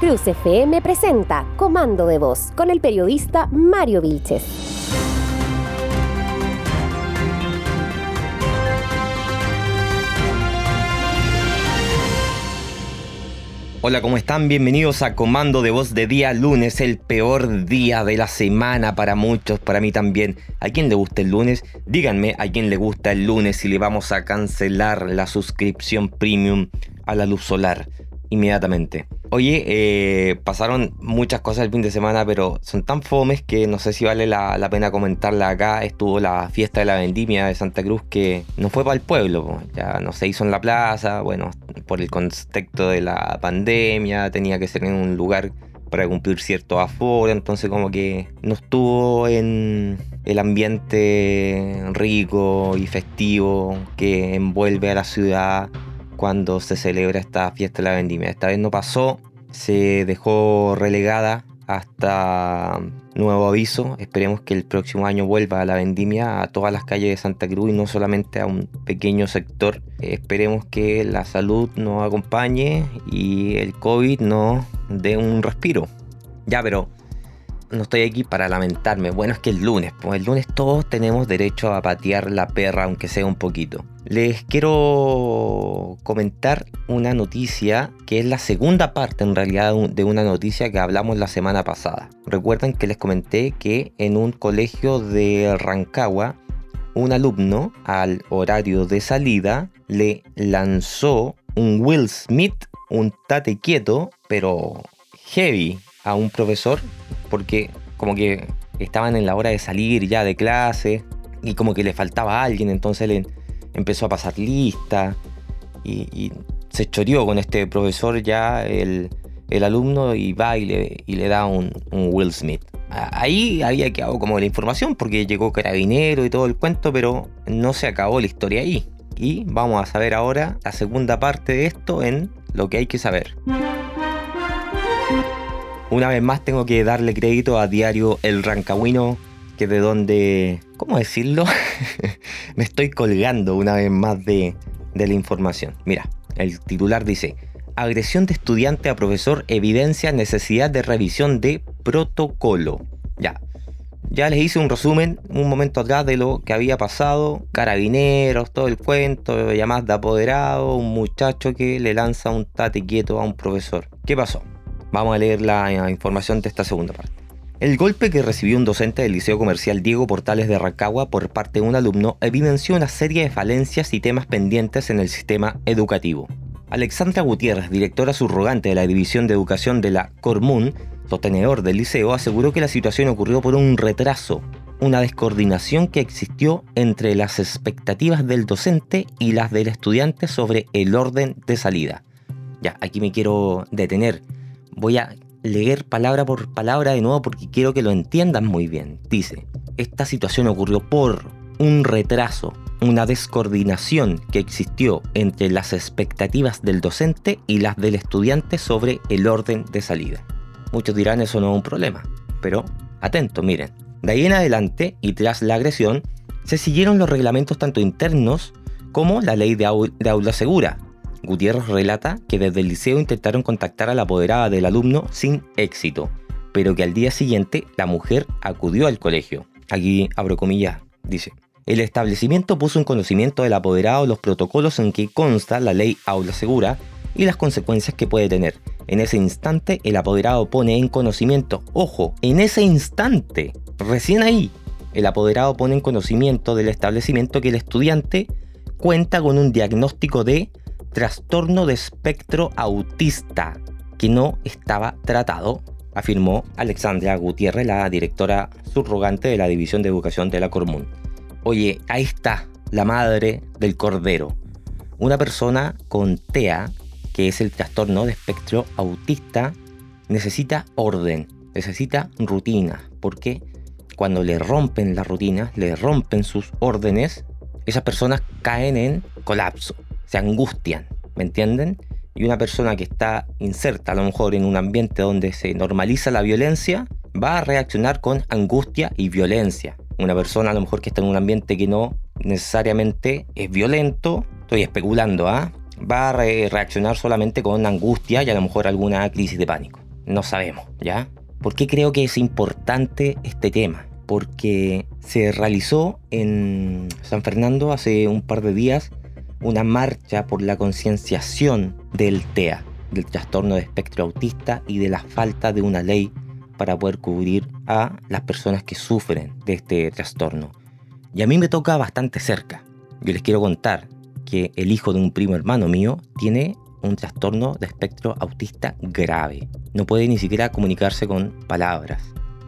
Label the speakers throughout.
Speaker 1: Cruz FM presenta Comando de Voz con el periodista Mario Vilches.
Speaker 2: Hola, ¿cómo están? Bienvenidos a Comando de Voz de día lunes, el peor día de la semana para muchos, para mí también. ¿A quién le gusta el lunes? Díganme a quién le gusta el lunes si le vamos a cancelar la suscripción premium a la luz solar inmediatamente. Oye, eh, pasaron muchas cosas el fin de semana, pero son tan fomes que no sé si vale la, pena comentarla acá. Estuvo la fiesta de la vendimia de Santa Cruz que no fue para el pueblo, ya no se hizo en la plaza, bueno, por el contexto de la pandemia, tenía que ser en un lugar para cumplir cierto aforo, entonces como que no estuvo en el ambiente rico y festivo que envuelve a la ciudad cuando se celebra esta fiesta de la vendimia. Esta vez no pasó, se dejó relegada hasta nuevo aviso. Esperemos que el próximo año vuelva a la vendimia a todas las calles de Santa Cruz y no solamente a un pequeño sector. Esperemos que la salud nos acompañe y el COVID nos dé un respiro. Ya, pero no estoy aquí para lamentarme. Bueno, es que el lunes, pues el lunes todos tenemos derecho a patear la perra, aunque sea un poquito. Les quiero comentar una noticia que es la segunda parte en realidad de una noticia que hablamos la semana pasada. Recuerdan que les comenté que en un colegio de Rancagua, un alumno al horario de salida le lanzó un Will Smith, un tate quieto, pero heavy a un profesor porque como que estaban en la hora de salir ya de clase y como que le faltaba alguien, entonces le empezó a pasar lista y, se choreó con este profesor ya el, alumno y va y le, da un, Will Smith. Ahí había quedado como la información porque llegó carabinero y todo el cuento, pero no se acabó la historia ahí. Y vamos a saber ahora la segunda parte de esto en lo que hay que saber. Una vez más tengo que darle crédito a Diario El Rancagüino, que de donde, ¿cómo decirlo? Me estoy colgando una vez más de, de la información. Mira, el titular dice, agresión de estudiante a profesor evidencia necesidad de revisión de protocolo. Ya, ya les hice un resumen un momento atrás de lo que había pasado. Carabineros, todo el cuento, llamadas de apoderado, un muchacho que le lanza un tate quieto a un profesor. ¿Qué pasó? Vamos a leer la información de esta segunda parte. El golpe que recibió un docente del Liceo Comercial Diego Portales de Rancagua por parte de un alumno evidenció una serie de falencias y temas pendientes en el sistema educativo. Alexandra Gutiérrez, directora subrogante de la División de Educación de la Cormun, sostenedor del liceo, aseguró que la situación ocurrió por un retraso, una descoordinación que existió entre las expectativas del docente y las del estudiante sobre el orden de salida. Ya, aquí me quiero detener Voy a leer palabra por palabra de nuevo porque quiero que lo entiendan muy bien. Dice, esta situación ocurrió por un retraso, una descoordinación que existió entre las expectativas del docente y las del estudiante sobre el orden de salida. Muchos dirán eso no es un problema, pero atento, miren. De ahí en adelante, y tras la agresión, se siguieron los reglamentos tanto internos como la ley de, aula segura, Gutiérrez relata que desde el liceo intentaron contactar a la apoderada del alumno sin éxito, pero que al día siguiente la mujer acudió al colegio. Aquí abro comillas, dice. El establecimiento puso en conocimiento del apoderado los protocolos en que consta la ley aula segura y las consecuencias que puede tener. En ese instante el apoderado pone en conocimiento, ojo, en ese instante, recién ahí, el apoderado pone en conocimiento del establecimiento que el estudiante cuenta con un diagnóstico de trastorno de espectro autista que no estaba tratado, afirmó Alexandra Gutiérrez, la directora subrogante de la División de Educación de la Cormun. Oye, ahí está la madre del cordero. Una persona con TEA, que es el trastorno de espectro autista, necesita orden, necesita rutina, porque cuando le rompen la rutina, le rompen sus órdenes, esas personas caen en colapso se angustian, ¿me entienden? Y una persona que está inserta a lo mejor en un ambiente donde se normaliza la violencia, va a reaccionar con angustia y violencia. Una persona a lo mejor que está en un ambiente que no necesariamente es violento, estoy especulando, ¿ah? va a reaccionar solamente con angustia y a lo mejor alguna crisis de pánico. no sabemos, ¿ya? ¿Por qué creo que es importante este tema? Porque se realizó en San Fernando hace un par de días una marcha por la concienciación del TEA, del trastorno de espectro autista y de la falta de una ley para poder cubrir a las personas que sufren de este trastorno. Y a mí me toca bastante cerca. Yo les quiero contar que el hijo de un primo hermano mío tiene un trastorno de espectro autista grave. No puede ni siquiera comunicarse con palabras.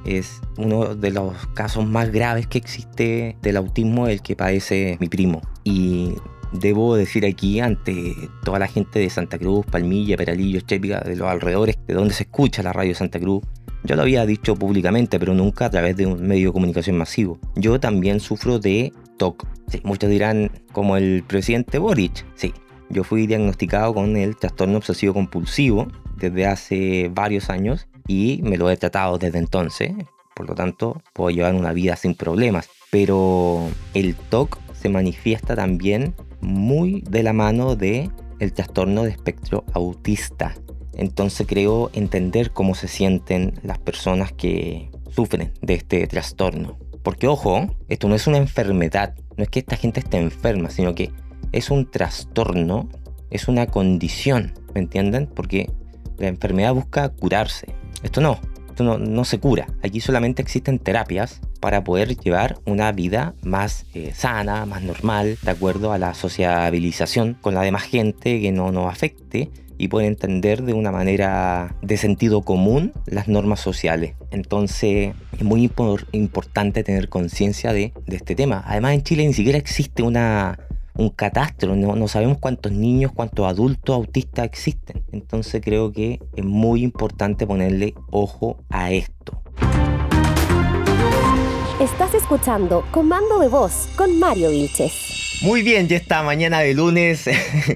Speaker 2: Es uno de los casos más graves que existe del autismo el que padece mi primo. Y debo decir aquí ante toda la gente de Santa Cruz, Palmilla, Peralillo, Chepica, de los alrededores, de donde se escucha la radio Santa Cruz, yo lo había dicho públicamente, pero nunca a través de un medio de comunicación masivo. Yo también sufro de TOC. muchos dirán como el presidente Boric. Sí, yo fui diagnosticado con el trastorno obsesivo compulsivo desde hace varios años y me lo he tratado desde entonces. Por lo tanto, puedo llevar una vida sin problemas. Pero el TOC se manifiesta también muy de la mano de el trastorno de espectro autista. Entonces creo entender cómo se sienten las personas que sufren de este trastorno. Porque ojo, esto no es una enfermedad, no es que esta gente esté enferma, sino que es un trastorno, es una condición, ¿me entienden? Porque la enfermedad busca curarse. Esto no, esto no, se cura. Aquí solamente existen terapias para poder llevar una vida más eh, sana, más normal, de acuerdo a la sociabilización con la demás gente que no nos afecte y puede entender de una manera de sentido común las normas sociales. Entonces es muy importante tener conciencia de, de, este tema. Además en Chile ni siquiera existe una, un catastro, no, no sabemos cuántos niños, cuántos adultos autistas existen. Entonces creo que es muy importante ponerle ojo a esto.
Speaker 1: Estás escuchando Comando de Voz con Mario Vilches.
Speaker 2: Muy bien, ya está mañana de lunes.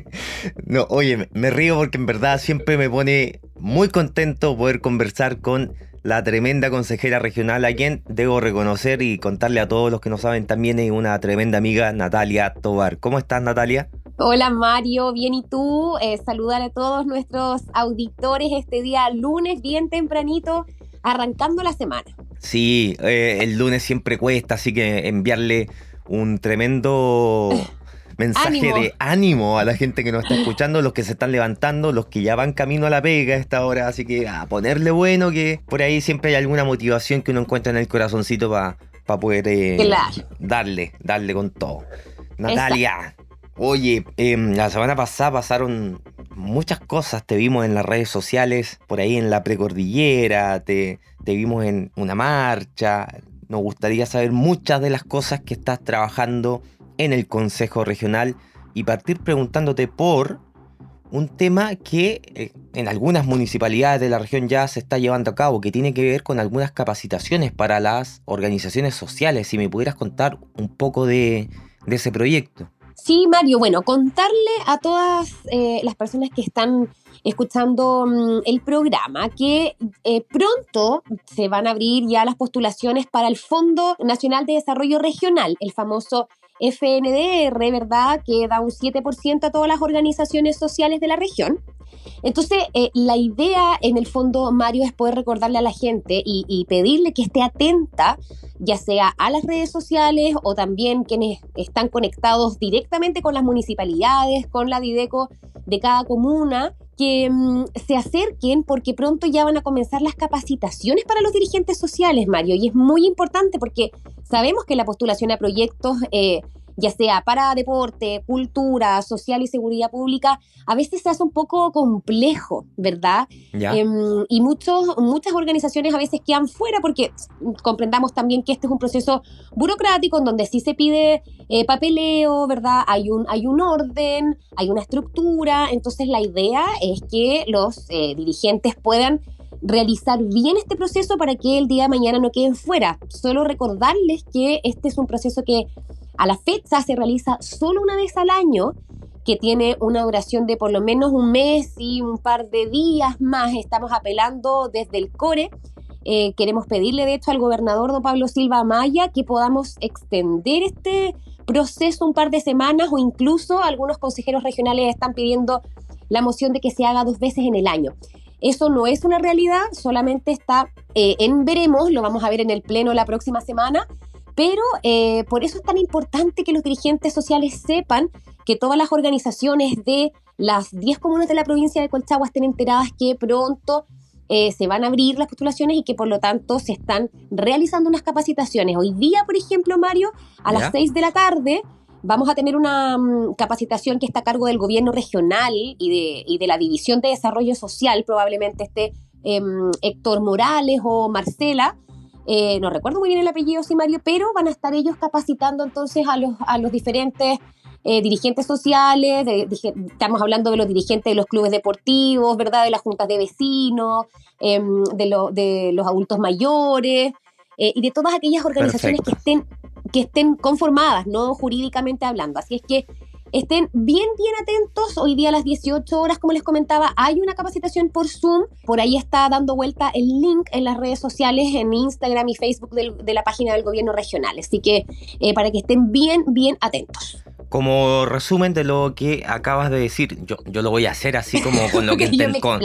Speaker 2: no, oye, me río porque en verdad siempre me pone muy contento poder conversar con la tremenda consejera regional, a quien debo reconocer y contarle a todos los que no saben también es una tremenda amiga, Natalia Tobar. ¿Cómo estás, Natalia?
Speaker 3: Hola Mario, bien y tú. Eh, saludar a todos nuestros auditores este día lunes, bien tempranito, arrancando la semana.
Speaker 2: Sí, eh, el lunes siempre cuesta, así que enviarle un tremendo mensaje de ánimo a la gente que nos está escuchando, los que se están levantando, los que ya van camino a la pega a esta hora. Así que a ponerle bueno que por ahí siempre hay alguna motivación que uno encuentra en el corazoncito para poder eh, darle, darle con todo. Natalia, oye, em, la semana pasada pasaron muchas cosas. Te vimos en las redes sociales, por ahí en la precordillera, te, te vimos en una marcha. Nos gustaría saber muchas de las cosas que estás trabajando en el Consejo Regional y partir preguntándote por un tema que eh, en algunas municipalidades de la región ya se está llevando a cabo, que tiene que ver con algunas capacitaciones para las organizaciones sociales. Si me pudieras contar un poco de, ese proyecto.
Speaker 3: Sí, Mario, bueno, contarle a todas eh, las personas que están escuchando mm, el programa que eh, pronto se van a abrir ya las postulaciones para el Fondo Nacional de Desarrollo Regional, el famoso FNDR, ¿verdad? Que da un 7% a todas las organizaciones sociales de la región. Entonces, eh, la idea en el fondo, Mario, es poder recordarle a la gente y, y, pedirle que esté atenta, ya sea a las redes sociales o también quienes están conectados directamente con las municipalidades, con la Dideco de cada comuna, que mm, se acerquen porque pronto ya van a comenzar las capacitaciones para los dirigentes sociales, Mario, y es muy importante porque sabemos que la postulación a proyectos eh, ya sea para deporte, cultura, social y seguridad pública, a veces se hace un poco complejo, ¿verdad? Em, y muchos, muchas organizaciones a veces quedan fuera porque comprendamos también que este es un proceso burocrático en donde sí se pide eh, papeleo, ¿verdad? Hay un, hay un orden, hay una estructura, entonces la idea es que los eh, dirigentes puedan realizar bien este proceso para que el día de mañana no queden fuera. Solo recordarles que este es un proceso que a la fecha se realiza solo una vez al año, que tiene una duración de por lo menos un mes y un par de días más. Estamos apelando desde el CORE. Eh, queremos pedirle, de hecho, al gobernador don Pablo Silva Amaya que podamos extender este proceso un par de semanas o incluso algunos consejeros regionales están pidiendo la moción de que se haga dos veces en el año. eso no es una realidad, solamente está eh, en veremos, lo vamos a ver en el pleno la próxima semana, pero eh, por eso es tan importante que los dirigentes sociales sepan que todas las organizaciones de las 10 comunas de la provincia de Colchagua estén enteradas que pronto eh, se van a abrir las postulaciones y que por lo tanto se están realizando unas capacitaciones. Hoy día, por ejemplo, Mario, a las 6 de la tarde vamos a tener una mm, capacitación que está a cargo del gobierno regional y de, y de la División de Desarrollo Social, probablemente esté em, Héctor Morales o Marcela. Eh, no recuerdo muy bien el apellido, sí, Mario, pero van a estar ellos capacitando entonces a los, a los diferentes eh, dirigentes sociales, estamos hablando de los dirigentes de los clubes deportivos, ¿verdad? De las juntas de vecinos, em, de, de, los adultos mayores eh, y de todas aquellas organizaciones que estén, que estén conformadas, no jurídicamente hablando. Así es que estén bien, bien atentos. Hoy día a las 18 horas, como les comentaba, hay una capacitación por Zoom. Por ahí está dando vuelta el link en las redes sociales, en Instagram y Facebook de la página del gobierno regional. Así que eh, para que estén bien, bien atentos
Speaker 2: como resumen de lo que acabas de decir, yo, yo lo voy a hacer así como con lo que entendí. Con,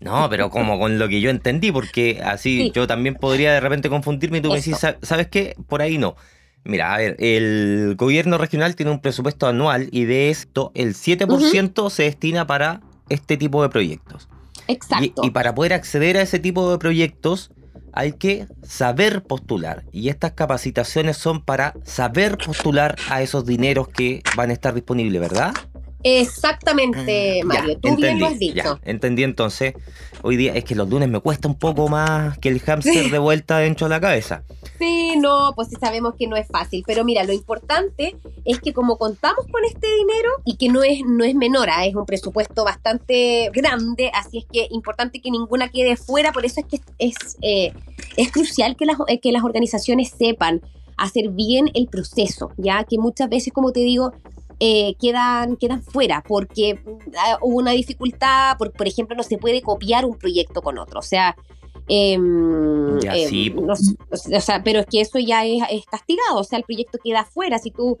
Speaker 2: no, pero como con lo que yo entendí, porque así yo también podría de repente confundirme y tú me decís, ¿sabes qué? Por ahí no. Mira, a ver, el gobierno regional tiene un presupuesto anual y de esto el 7% se destina para este tipo de proyectos.
Speaker 3: Exacto.
Speaker 2: y para poder acceder a ese tipo de proyectos, hay que saber postular y estas capacitaciones son para saber postular a esos dineros que van a estar disponibles, ¿verdad?
Speaker 3: Exactamente, mm, Mario. Tú bien lo has dicho.
Speaker 2: entendí entonces. Hoy día es que los lunes me cuesta un poco más que el hámster de vuelta dentro de la cabeza.
Speaker 3: Sí, no, pues sí sabemos que no es fácil. Pero mira, lo importante es que como contamos con este dinero y que no es, no es menor, ¿ah? es un presupuesto bastante grande, así es que importante que ninguna quede fuera. Por eso es que es, eh, es crucial que las, que las organizaciones sepan hacer bien el proceso, ya que muchas veces, como te digo, eh, quedan, quedan fuera porque ah, hubo una dificultad, por, por ejemplo, no se puede copiar un proyecto con otro, o sea... Em, em, o sea, pero es que eso ya es, castigado, o sea, el proyecto queda fuera. Si tú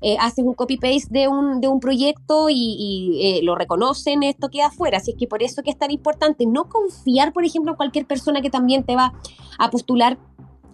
Speaker 3: eh, haces un copy-paste de un, de un proyecto y, eh, lo reconocen, esto queda fuera. Así es que por eso que es tan importante no confiar, por ejemplo, en cualquier persona que también te va a postular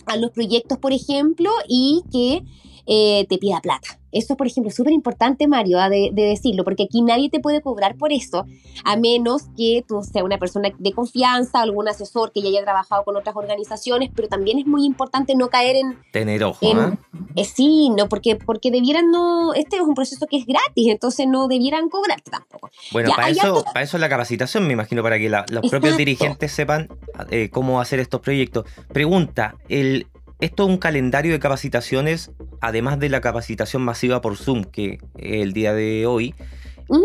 Speaker 3: a los proyectos, por ejemplo, y que eh, te pida plata. Eso, por ejemplo, es súper importante, Mario, ah, de, decirlo, porque aquí nadie te puede cobrar por eso, a menos que tú seas una persona de confianza, algún asesor que ya haya trabajado con otras organizaciones, pero también es muy importante no caer en...
Speaker 2: Tener ojo, ¿eh?
Speaker 3: ¿eh? Sí, no, porque, porque debieran no... Este es un proceso que es gratis, entonces no debieran cobrarte tampoco.
Speaker 2: Bueno, para, eso, para eso la capacitación, me imagino, para que los propios dirigentes sepan eh, cómo hacer estos proyectos. Pregunta, el, esto es un calendario de capacitaciones, además de la capacitación masiva por Zoom, que el día de hoy.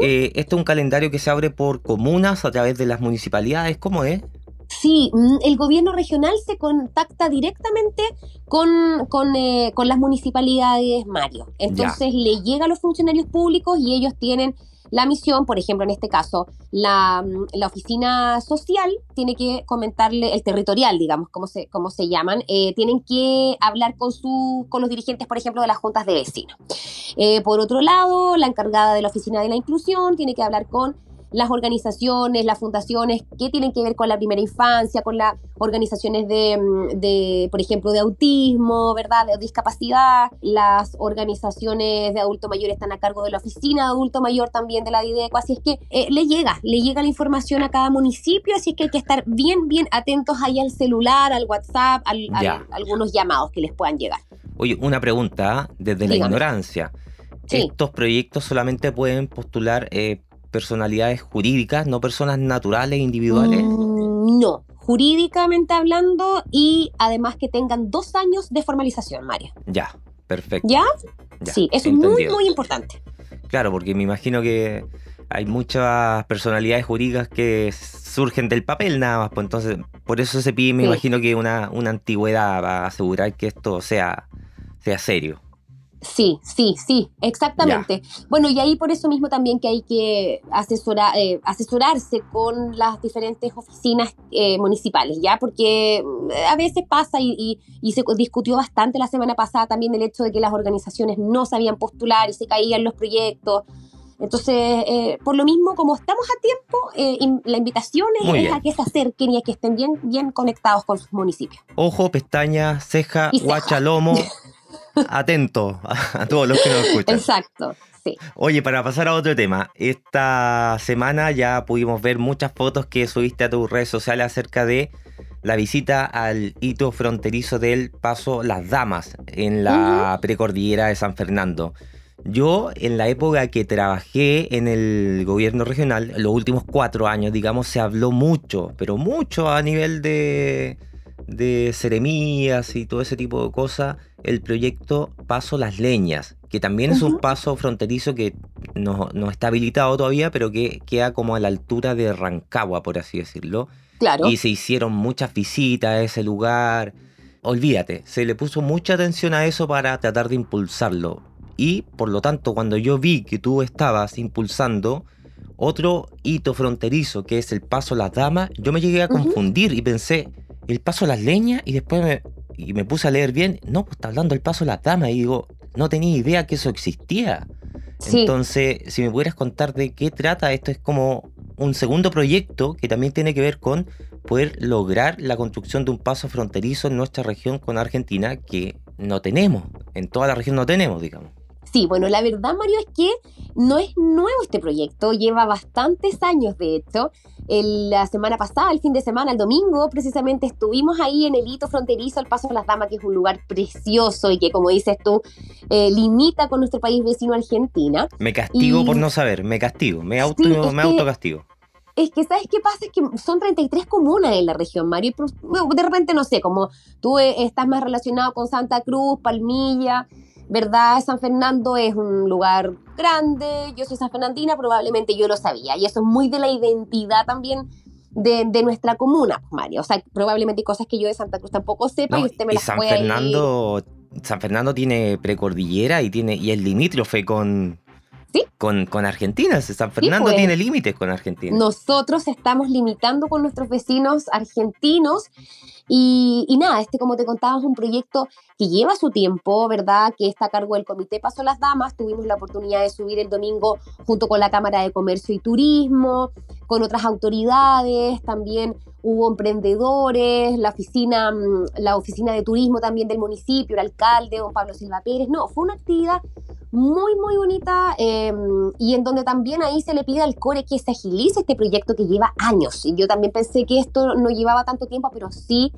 Speaker 2: Eh, esto es un calendario que se abre por comunas a través de las municipalidades. ¿Cómo es?
Speaker 3: Sí, mm, el gobierno regional se contacta directamente con, con, eh, las municipalidades, Mario. Entonces le llega a los funcionarios públicos y ellos tienen la misión, por ejemplo, en este caso, la, oficina social tiene que comentarle, el territorial, digamos, como se, como se llaman, eh, tienen que hablar con, su, con los dirigentes, por ejemplo, de las juntas de vecinos. Eh, por otro lado, la encargada de la oficina de la inclusión tiene que hablar con las organizaciones, las fundaciones que tienen que ver con la primera infancia, con las organizaciones de, mm, de, por ejemplo, de autismo, ¿verdad? De discapacidad. Las organizaciones de adulto mayor están a cargo de la oficina de adulto mayor también de la DIDECO. Así es que eh, le llega, le llega la información a cada municipio, así es que hay que estar bien, bien atentos ahí al celular, al WhatsApp, a algunos llamados que les puedan llegar.
Speaker 2: Oye, una pregunta desde la ignorancia. ¿Estos proyectos solamente pueden postular eh, personalidades jurídicas, no personas naturales, individuales?
Speaker 3: Mm, no, jurídicamente hablando y además que tengan dos años de formalización, Mario.
Speaker 2: Ya, perfecto.
Speaker 3: ¿Ya? sí, eso es muy, muy importante.
Speaker 2: Claro, porque me imagino que hay muchas personalidades jurídicas que surgen del papel nada más, pues entonces por eso se pide, me imagino que una, una antigüedad para asegurar que esto sea, sea serio.
Speaker 3: Sí, sí, sí, exactamente. Bueno, y ahí por eso mismo también que hay que asesora, eh, asesorarse con las diferentes oficinas eh, municipales, ¿ya? Porque mm, a veces pasa y, se discutió bastante la semana pasada también el hecho de que las organizaciones no sabían postular y se caían los proyectos. Entonces, eh, por lo mismo, como estamos a tiempo, eh, la invitación es, a que se acerquen y a que estén bien, bien conectados con sus municipios.
Speaker 2: Ojo, pestaña, ceja, guachalomo. Atento a, todos los que nos escuchan.
Speaker 3: Exacto. Sí.
Speaker 2: Oye, para pasar a otro tema, esta semana ya pudimos ver muchas fotos que subiste a tus redes sociales acerca de la visita al hito fronterizo del Paso Las Damas en la precordillera de San Fernando. Yo, en la época que trabajé en el gobierno regional, los últimos cuatro años, digamos, se habló mucho, pero mucho a nivel de, de seremías y todo ese tipo de cosas, el proyecto Paso Las Leñas, que también es un paso fronterizo que no, no, está habilitado todavía, pero que queda como a la altura de Rancagua, por así decirlo.
Speaker 3: Claro.
Speaker 2: Y se hicieron muchas visitas a ese lugar. Olvídate, se le puso mucha atención a eso para tratar de impulsarlo. Y por lo tanto, cuando yo vi que tú estabas impulsando otro hito fronterizo, que es el paso a las damas, yo me llegué a confundir y pensé, el paso a las leñas, y después me, y me puse a leer bien, no, pues está hablando del paso a las damas, y digo, no tenía idea que eso existía. Entonces, si me pudieras contar de qué trata, esto es como un segundo proyecto que también tiene que ver con poder lograr la construcción de un paso fronterizo en nuestra región con Argentina que no tenemos, en toda la región no tenemos, digamos.
Speaker 3: Sí, bueno, la verdad, Mario, es que no es nuevo este proyecto, lleva bastantes años, de hecho. la semana pasada, el fin de semana, el domingo, precisamente estuvimos ahí en el hito fronterizo, el Paso de las Damas, que es un lugar precioso y que, como dices tú, eh, limita con nuestro país vecino Argentina.
Speaker 2: Me castigo por no saber, me castigo, me, auto, me autocastigo.
Speaker 3: Es que, ¿sabes qué pasa? Es que son 33 comunas en la región, Mario. De repente, no sé, como tú eh, estás más relacionado con Santa Cruz, Palmilla, ¿verdad? San Fernando es un lugar grande, yo soy san fernandina, probablemente yo lo sabía, y eso es muy de la identidad también de, nuestra comuna, pues, Mario. O sea, probablemente hay cosas que yo de Santa Cruz tampoco sepa y usted me las
Speaker 2: San Fernando, San Fernando tiene precordillera y tiene y es limítrofe con, con, con, Argentina. San Fernando pues. tiene límites con Argentina.
Speaker 3: Nosotros estamos limitando con nuestros vecinos argentinos y, nada, este como te contaba es un proyecto que lleva su tiempo, ¿verdad? Que está a cargo del Comité Paso las Damas. Tuvimos la oportunidad de subir el domingo junto con la Cámara de Comercio y Turismo, con otras autoridades, también hubo emprendedores, la oficina, mm, la oficina de turismo también del municipio, el alcalde, don Pablo Silva Pérez. No, fue una actividad muy, muy bonita em, y en donde también ahí se le pide al core que se agilice este proyecto que lleva años. Y yo también pensé que esto no llevaba tanto tiempo, pero sí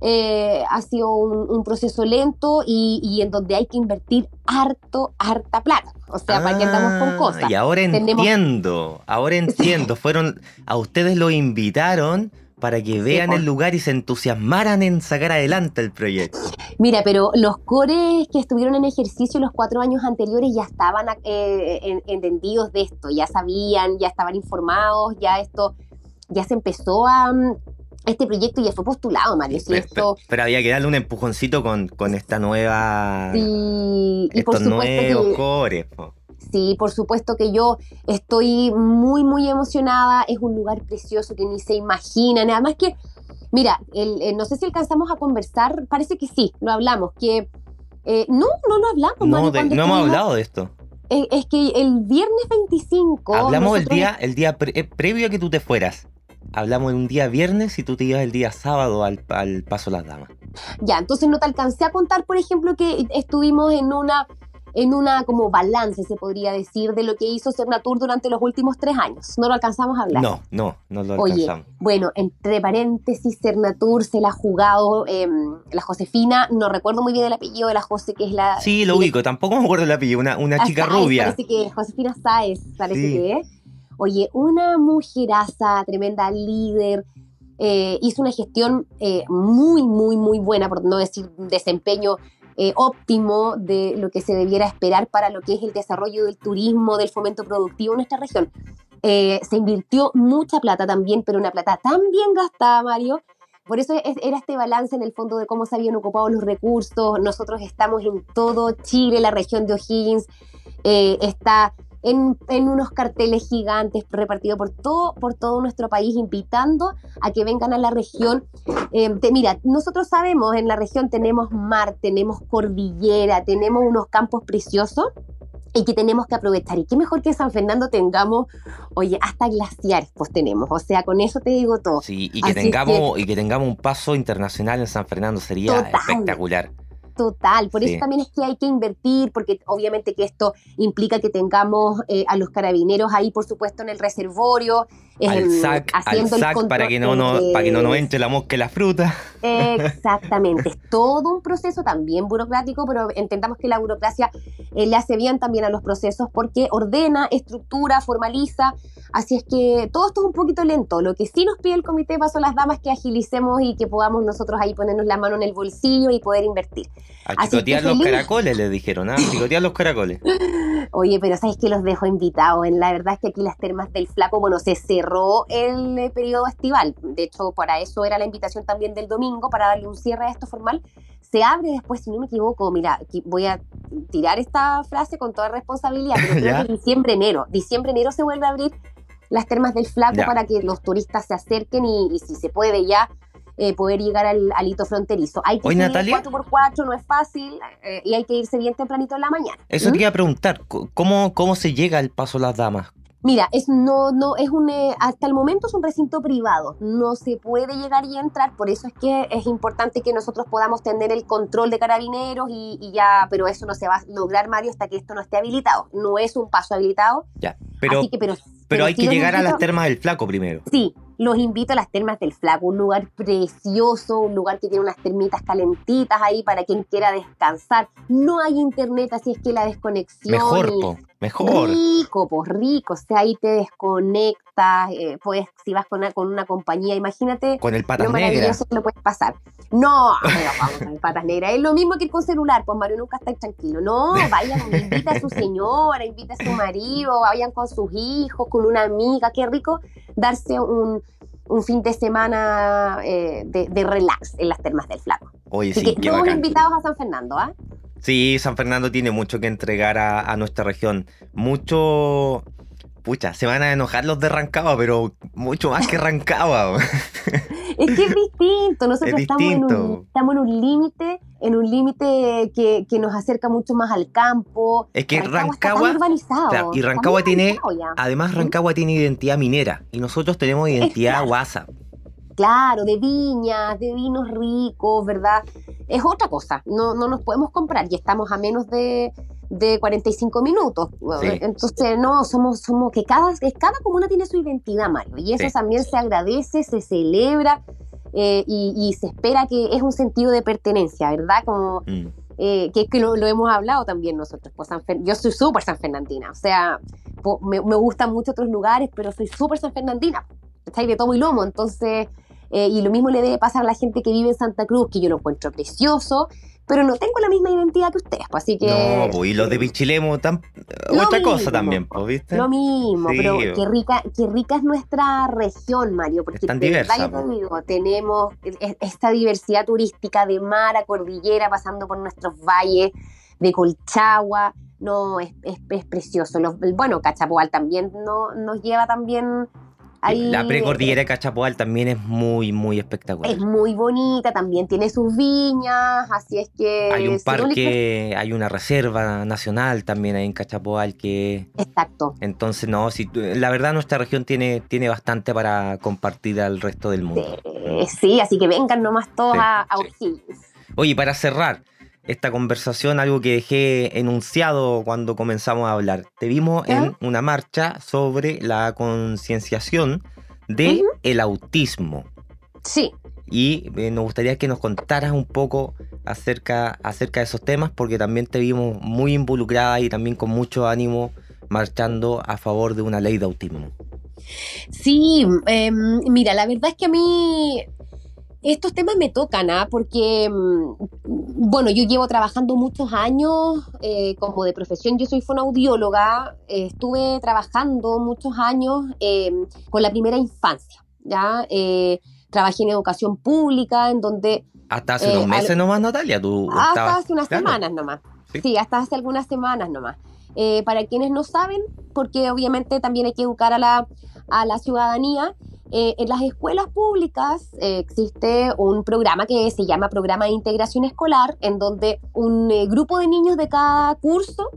Speaker 3: eh, ha sido un, proceso lento y, en donde hay que invertir harto, harta plata. O sea, para que andamos con ah, cosas.
Speaker 2: Y ahora entiendo, ahora entiendo. Fueron, a ustedes lo invitaron para que vean el lugar y se entusiasmaran en sacar adelante el proyecto.
Speaker 3: Mira, pero los cores que estuvieron en ejercicio los cuatro años anteriores ya estaban eh, entendidos de esto, ya sabían, ya estaban informados, ya esto, ya se empezó a... Este proyecto ya fue postulado, Mario.
Speaker 2: pero, había que darle un empujoncito con, con esta nueva...
Speaker 3: Sí,
Speaker 2: y estos nuevos cores.
Speaker 3: Sí, por supuesto que yo estoy muy, muy emocionada. Es un lugar precioso que ni se imaginan. Además que, mira, eh, no sé si alcanzamos a conversar, parece que sí, lo hablamos, que eh, no, no lo hablamos.
Speaker 2: No, no hemos hablado de esto.
Speaker 3: Eh, es que el viernes 25...
Speaker 2: Hablamos el día, el día previo a que tú te fueras. Hablamos un día viernes y tú te ibas el día sábado al, al Paso Las Damas.
Speaker 3: Ya, entonces no te alcancé a contar, por ejemplo, que estuvimos en una en una como balance, se podría decir, de lo que hizo Cernatur durante los últimos tres años. No lo alcanzamos a hablar.
Speaker 2: No, no, no lo alcanzamos.
Speaker 3: Oye, bueno, entre paréntesis, Cernatur se la ha jugado em, la Josefina, no recuerdo muy bien el apellido de la José, que es la...
Speaker 2: Sí, lo ubico, tampoco me acuerdo el apellido, una, una chica rubia.
Speaker 3: Parece que Josefina Sáez, parece que es. Oye, una mujeraza, tremenda líder, eh, hizo una gestión eh, muy, muy, muy buena, por no decir desempeño eh, óptimo de lo que se debiera esperar para lo que es el desarrollo del turismo, del fomento productivo en nuestra región. Se invirtió mucha plata también, pero una plata tan bien gastada, Mario. Por eso era este balance en el fondo de cómo se habían ocupado los recursos. Nosotros estamos en todo Chile, la región de O'Higgins está en, unos carteles gigantes repartidos por todo, por todo nuestro país, invitando a que vengan a la región. Eh, mira, nosotros sabemos, en la región tenemos mar, tenemos cordillera, tenemos unos campos preciosos. y que tenemos que aprovechar. Y qué mejor que San Fernando tengamos, oye, hasta glaciares pues tenemos. O sea, con eso te digo todo.
Speaker 2: Sí, y que, tengamos, y que tengamos un paso internacional en San Fernando sería espectacular.
Speaker 3: Total, por eso también es que hay que invertir, porque obviamente que esto implica que tengamos eh, a los carabineros ahí, por supuesto, en el reservorio,
Speaker 2: al sac, haciendo al sac para que no, no, para que no nos entre la mosca y la fruta.
Speaker 3: Exactamente, es todo un proceso también burocrático, pero entendamos que la burocracia eh, le hace bien también a los procesos porque ordena, estructura, formaliza, así es que todo esto es un poquito lento. Lo que sí nos pide el comité paso las damas que agilicemos y que podamos nosotros ahí ponernos la mano en el bolsillo y poder invertir.
Speaker 2: A chicotear los caracoles, le dijeron, ¿ah? Chicotear los caracoles.
Speaker 3: Oye, pero sabes que los dejo invitados. La verdad es que aquí las termas del flaco, bueno, se cerró el eh, periodo estival. De hecho, para eso era la invitación también del domingo, para darle un cierre a esto formal. Se abre después, si no me equivoco, mira, voy a tirar esta frase con toda responsabilidad, pero creo que diciembre, enero. Diciembre, enero se vuelve a abrir las termas del flaco para que los turistas se acerquen y si se puede ya eh, poder llegar al, hito fronterizo. Hay que Hoy, Natalia, 4x4, no es fácil eh, y hay que irse bien tempranito en la mañana.
Speaker 2: Eso te iba a preguntar, ¿cómo, ¿cómo se llega al paso las damas?
Speaker 3: Mira, es no, no, es un eh, hasta el momento es un recinto privado, no se puede llegar y entrar, por eso es que es importante que nosotros podamos tener el control de carabineros y, ya, pero eso no se va a lograr, Mario, hasta que esto no esté habilitado. No es un paso habilitado.
Speaker 2: Ya, pero, pero, hay que llegar a las termas del flaco primero.
Speaker 3: Sí, los invito a las termas del Flaco, un lugar precioso, un lugar que tiene unas termitas calentitas ahí para quien quiera descansar. No hay internet, así es que la desconexión.
Speaker 2: Mejor, po, mejor.
Speaker 3: Rico, pues rico. O sea, ahí te desconectas. Eh, pues si vas con una, con una compañía, imagínate.
Speaker 2: Con el patas negras.
Speaker 3: lo puedes pasar. No, pero vamos con el patas negras. Es lo mismo que ir con celular, pues Mario nunca está tranquilo. No, vayan, invita a su señora, invita a su marido, vayan con sus hijos, con una amiga. Qué rico darse un un fin de semana eh, de, relax en las termas del Flaco.
Speaker 2: Oye, sí,
Speaker 3: que todos invitados a San Fernando, ¿ah?
Speaker 2: Sí, San Fernando tiene mucho que entregar a, nuestra región. Mucho. Pucha, se van a enojar los de Rancagua, pero mucho más que Rancagua.
Speaker 3: es que es distinto. Nosotros estamos en un, estamos en un límite, en un límite que, que, nos acerca mucho más al campo.
Speaker 2: Es que Rancagua. y Rancagua tiene. Además, Rancagua tiene identidad minera. Y nosotros tenemos identidad WhatsApp.
Speaker 3: Claro, de viñas, de vinos ricos, ¿verdad? Es otra cosa. No, no nos podemos comprar y estamos a menos de de 45 minutos. Entonces, no, somos, somos que cada, cada comuna tiene su identidad, Mario, y eso también se agradece, se celebra eh, y, se espera que es un sentido de pertenencia, ¿verdad? Como, mm. eh, que lo, hemos hablado también nosotros. Pues yo soy súper sanfernandina, o sea, me, me, gustan muchos otros lugares, pero soy súper sanfernandina, está de todo y lomo, entonces... Eh, y lo mismo le debe pasar a la gente que vive en Santa Cruz, que yo lo encuentro precioso, pero no tengo la misma identidad que ustedes, pues, así que...
Speaker 2: No, pues, y los de Pichilemo, tan... otra cosa también, pues, ¿viste?
Speaker 3: Lo mismo, pero qué rica, qué rica es nuestra región, Mario, porque
Speaker 2: es tan diversa,
Speaker 3: tenemos esta diversidad turística de mar a cordillera, pasando por nuestros valles, de Colchagua, no, es, es, precioso. bueno, Cachapoal también no, nos lleva también
Speaker 2: la precordillera de Cachapoal también es muy, muy espectacular.
Speaker 3: Es muy bonita, también tiene sus viñas, así es que...
Speaker 2: Hay un parque, hay una reserva nacional también ahí en Cachapoal que...
Speaker 3: Exacto.
Speaker 2: Entonces, no, si, la verdad nuestra región tiene, tiene bastante para compartir al resto del mundo.
Speaker 3: Sí, así que vengan nomás todos a, a
Speaker 2: Oye, para cerrar, esta conversación, algo que dejé enunciado cuando comenzamos a hablar. Te vimos en una marcha sobre la concienciación de el autismo.
Speaker 3: Sí.
Speaker 2: Y eh, nos gustaría que nos contaras un poco acerca, acerca de esos temas, porque también te vimos muy involucrada y también con mucho ánimo marchando a favor de una ley de autismo.
Speaker 3: Sí, em, mira, la verdad es que a mí estos temas me tocan, ¿ah? porque, mm, bueno, yo llevo trabajando muchos años eh, como de profesión, yo soy fonoaudióloga, eh, estuve trabajando muchos años em, con la primera infancia, ¿ya? Eh, trabajé en educación pública, en donde...
Speaker 2: Hasta hace unos meses nomás, Natalia, tú
Speaker 3: Hasta hace unas semanas nomás. ¿Sí? hasta hace algunas semanas nomás. para quienes no saben, porque obviamente también hay que educar a la, a la ciudadanía, eh, en las escuelas públicas eh, existe un programa que se llama Programa de Integración Escolar, en donde un eh, grupo de niños de cada curso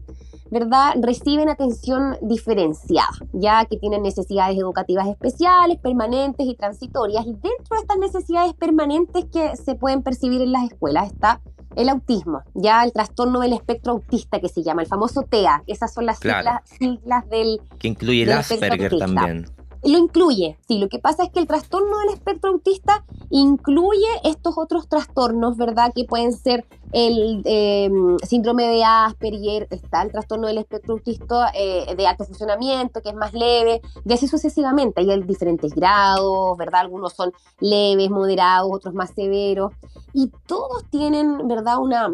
Speaker 3: ¿verdad? Reciben atención diferenciada, ya que tienen necesidades educativas especiales, permanentes y transitorias. Y dentro de estas necesidades permanentes que se pueden percibir en las escuelas está el autismo, ya el trastorno del espectro autista que se llama, el famoso TEA. Esas son las siglas, del...
Speaker 2: Que incluye el Asperger también
Speaker 3: lo incluye, sí, lo que pasa es que el trastorno del espectro autista incluye estos otros trastornos, ¿verdad? Que pueden ser el em, síndrome de Asperger, está el trastorno del espectro autista eh, de alto funcionamiento, que es más leve, y así sucesivamente. Hay diferentes grados, ¿verdad? Algunos son leves, moderados, otros más severos, y todos tienen, ¿verdad? Una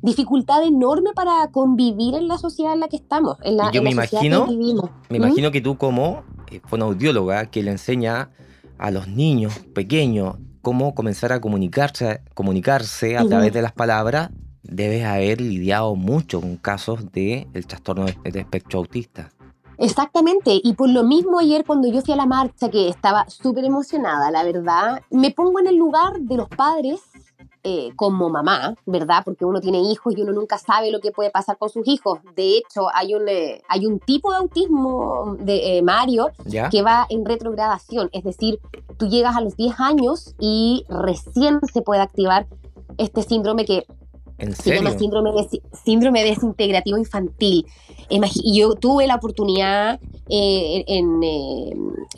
Speaker 3: dificultad enorme para convivir en la sociedad en la que estamos, en la,
Speaker 2: yo me
Speaker 3: imagino,
Speaker 2: Me imagino que tú como eh, fonoaudióloga que le enseña a los niños pequeños cómo comenzar a comunicarse, comunicarse a través de las palabras, debes haber lidiado mucho con casos del el trastorno de, de espectro autista.
Speaker 3: Exactamente, y por lo mismo ayer cuando yo fui a la marcha, que estaba súper emocionada, la verdad, me pongo en el lugar de los padres eh, como mamá, ¿verdad? Porque uno tiene hijos y uno nunca sabe lo que puede pasar con sus hijos. De hecho, hay un, eh, hay un tipo de autismo de eh, Mario que va en retrogradación, es decir, tú llegas a los 10 años y recién se puede activar este síndrome que se llama síndrome, de, síndrome desintegrativo infantil. Y yo tuve la oportunidad eh, eh,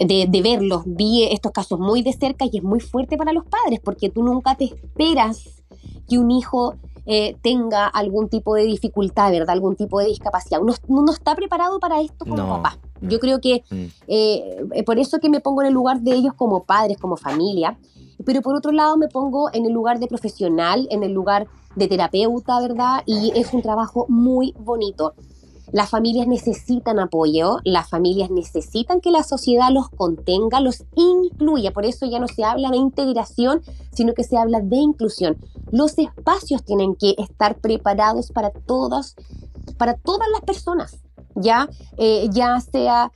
Speaker 3: de, de, verlos, vi estos casos muy de cerca y es muy fuerte para los padres porque tú nunca te esperas que un hijo eh, tenga algún tipo de dificultad, ¿verdad? Algún tipo de discapacidad. Uno, no está preparado para esto como papá. Yo creo que mm. por eso que me pongo en el lugar de ellos como padres, como familia, pero por otro lado me pongo en el lugar de profesional, en el lugar de terapeuta, ¿verdad? Y es un trabajo muy bonito. Las familias necesitan apoyo, las familias necesitan que la sociedad los contenga, los incluya. Por eso ya no se habla de integración, sino que se habla de inclusión. Los espacios tienen que estar preparados para todas, para todas las personas, ya, eh, ya sea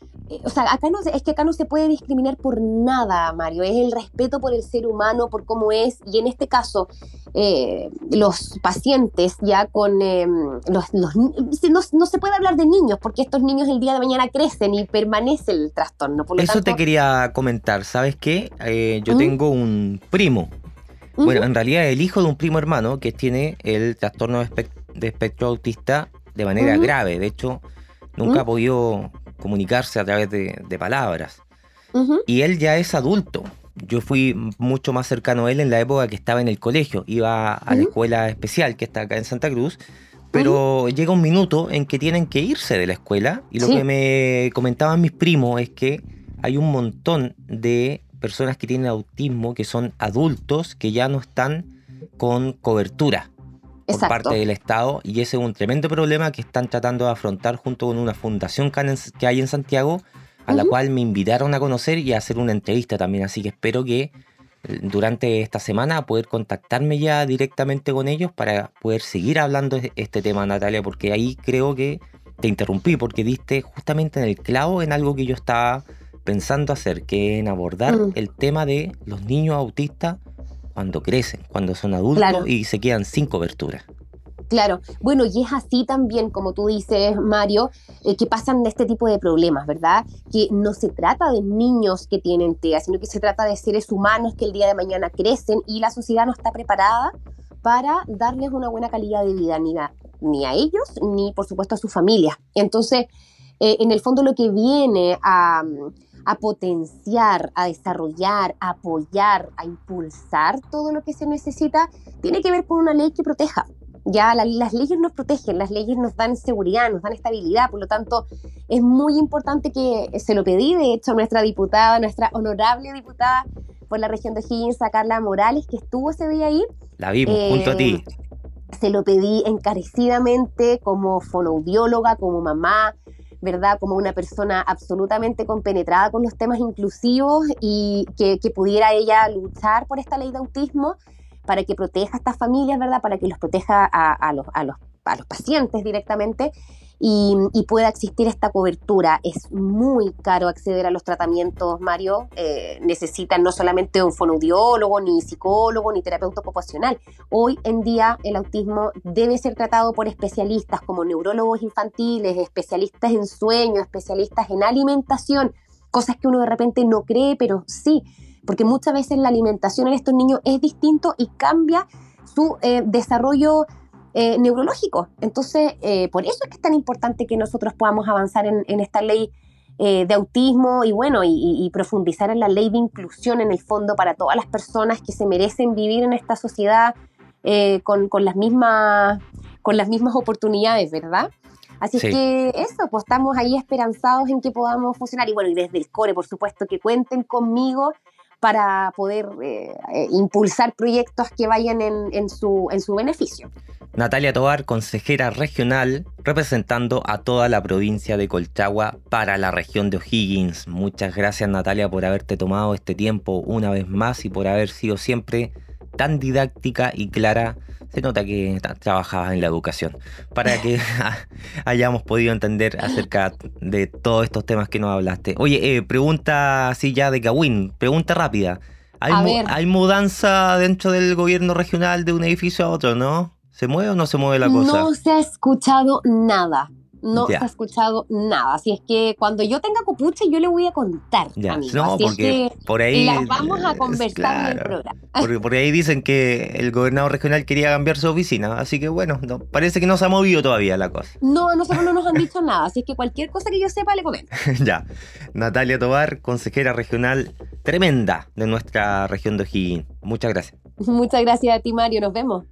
Speaker 3: o sea, acá no, es que acá no se puede discriminar por nada, Mario, es el respeto por el ser humano, por cómo es, y en este caso, eh, los pacientes ya con em, los, no, se puede hablar de niños, porque estos niños el día de mañana crecen y permanece el trastorno.
Speaker 2: Eso te quería comentar, ¿sabes qué? Eh, yo tengo un primo, bueno, en realidad el hijo de un primo hermano que tiene el trastorno de, espectro autista de manera grave, de hecho, nunca ha podido comunicarse a través de, palabras. Y él ya es adulto. Yo fui mucho más cercano a él en la época que estaba en el colegio. Iba a la escuela especial que está acá en Santa Cruz. Pero llega un minuto en que tienen que irse de la escuela. Y lo que me comentaban mis primos es que hay un montón de personas que tienen autismo que son adultos que ya no están con cobertura por parte del Estado y ese es un tremendo problema que están tratando de afrontar junto con una fundación que hay en Santiago, a la cual me invitaron a conocer y a hacer una entrevista también, así que espero que eh, durante esta semana poder contactarme ya directamente con ellos para poder seguir hablando de este tema, Natalia, porque ahí creo que te interrumpí porque diste justamente en el clavo en algo que yo estaba pensando hacer, que es en abordar mm. el tema de los niños autistas cuando crecen, cuando son adultos y se quedan sin cobertura.
Speaker 3: Claro, bueno, y es así también, como tú dices, Mario, eh, que pasan de este tipo de problemas, ¿verdad? Que no se trata de niños que tienen TEA, sino que se trata de seres humanos que el día de mañana crecen y la sociedad no está preparada para darles una buena calidad de vida, ni a, ni a ellos, ni por supuesto a su familia. Entonces, eh, en el fondo lo que viene a a potenciar, a desarrollar, a apoyar, a impulsar todo lo que se necesita, tiene que ver con una ley que proteja. Ya las leyes nos protegen, las leyes nos dan seguridad, nos dan estabilidad, por lo tanto es muy importante que se lo pedí, de hecho, a nuestra diputada, nuestra honorable diputada por la región de Higgins, a Carla Morales, que estuvo ese día ahí.
Speaker 2: La vimos junto a ti. Eh,
Speaker 3: se lo pedí encarecidamente como fonoaudióloga, como mamá, ¿verdad? Como una persona absolutamente compenetrada con los temas inclusivos y que, pudiera ella luchar por esta ley de autismo para que proteja a estas familias, ¿verdad? Para que los proteja a, los, a, los, a los pacientes directamente. Y, pueda existir esta cobertura. Es muy caro acceder a los tratamientos, Mario. Eh, necesitan no solamente un fonoaudiólogo, ni psicólogo, ni terapeuta ocupacional. Hoy en día el autismo debe ser tratado por especialistas como neurólogos infantiles, especialistas en sueño, especialistas en alimentación, cosas que uno de repente no cree, pero sí, porque muchas veces la alimentación en estos niños es distinto y cambia su eh, desarrollo eh, neurológico. Entonces, eh, por eso es que es tan importante que nosotros podamos avanzar en, esta ley de autismo y bueno, y, profundizar en la ley de inclusión en el fondo para todas las personas que se merecen vivir en esta sociedad con, las mismas, con las mismas oportunidades, ¿verdad? Así que eso, pues estamos ahí esperanzados en que podamos funcionar. Y bueno, y desde el core, por supuesto, que cuenten conmigo para poder eh, impulsar proyectos que vayan en, su, en su beneficio.
Speaker 2: Natalia Tobar, consejera regional, representando a toda la provincia de Colchagua para la región de O'Higgins. Muchas gracias Natalia por haberte tomado este tiempo una vez más y por haber sido siempre tan didáctica y clara se nota que trabajabas en la educación, para que hayamos podido entender acerca de todos estos temas que nos hablaste. Oye, eh, pregunta así ya de Kawin, pregunta rápida. ¿Hay, ¿Hay mudanza dentro del gobierno regional de un edificio a otro, no? ¿Se mueve o no se mueve la cosa?
Speaker 3: No se ha escuchado nada no se ha escuchado nada. Así es que cuando yo tenga copucha, yo le voy a contar. Ya. No, porque
Speaker 2: por ahí.
Speaker 3: Las vamos a conversar en el programa.
Speaker 2: Porque por ahí dicen que el gobernador regional quería cambiar su oficina. Así que bueno, parece que no se ha movido todavía la cosa.
Speaker 3: No, a nosotros no nos han dicho nada. Así es que cualquier cosa que yo sepa, le comento.
Speaker 2: ya. Natalia Tobar, consejera regional tremenda de nuestra región de O'Higgins. Muchas gracias.
Speaker 3: Muchas gracias a ti, Mario. Nos vemos.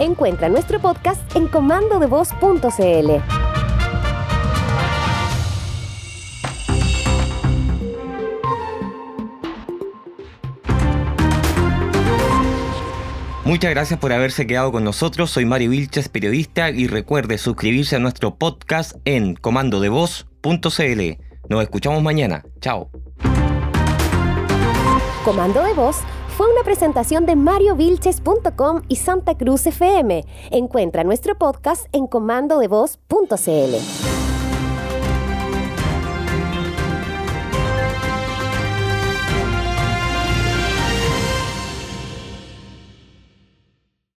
Speaker 1: Encuentra nuestro podcast en comandodevoz.cl.
Speaker 2: Muchas gracias por haberse quedado con nosotros. Soy Mario Vilches, periodista, y recuerde suscribirse a nuestro podcast en comandodevoz.cl. Nos escuchamos mañana. Chao.
Speaker 1: Comando de Voz fue una presentación de mariovilches.com y Santa Cruz FM. Encuentra nuestro podcast en comandodevoz.cl.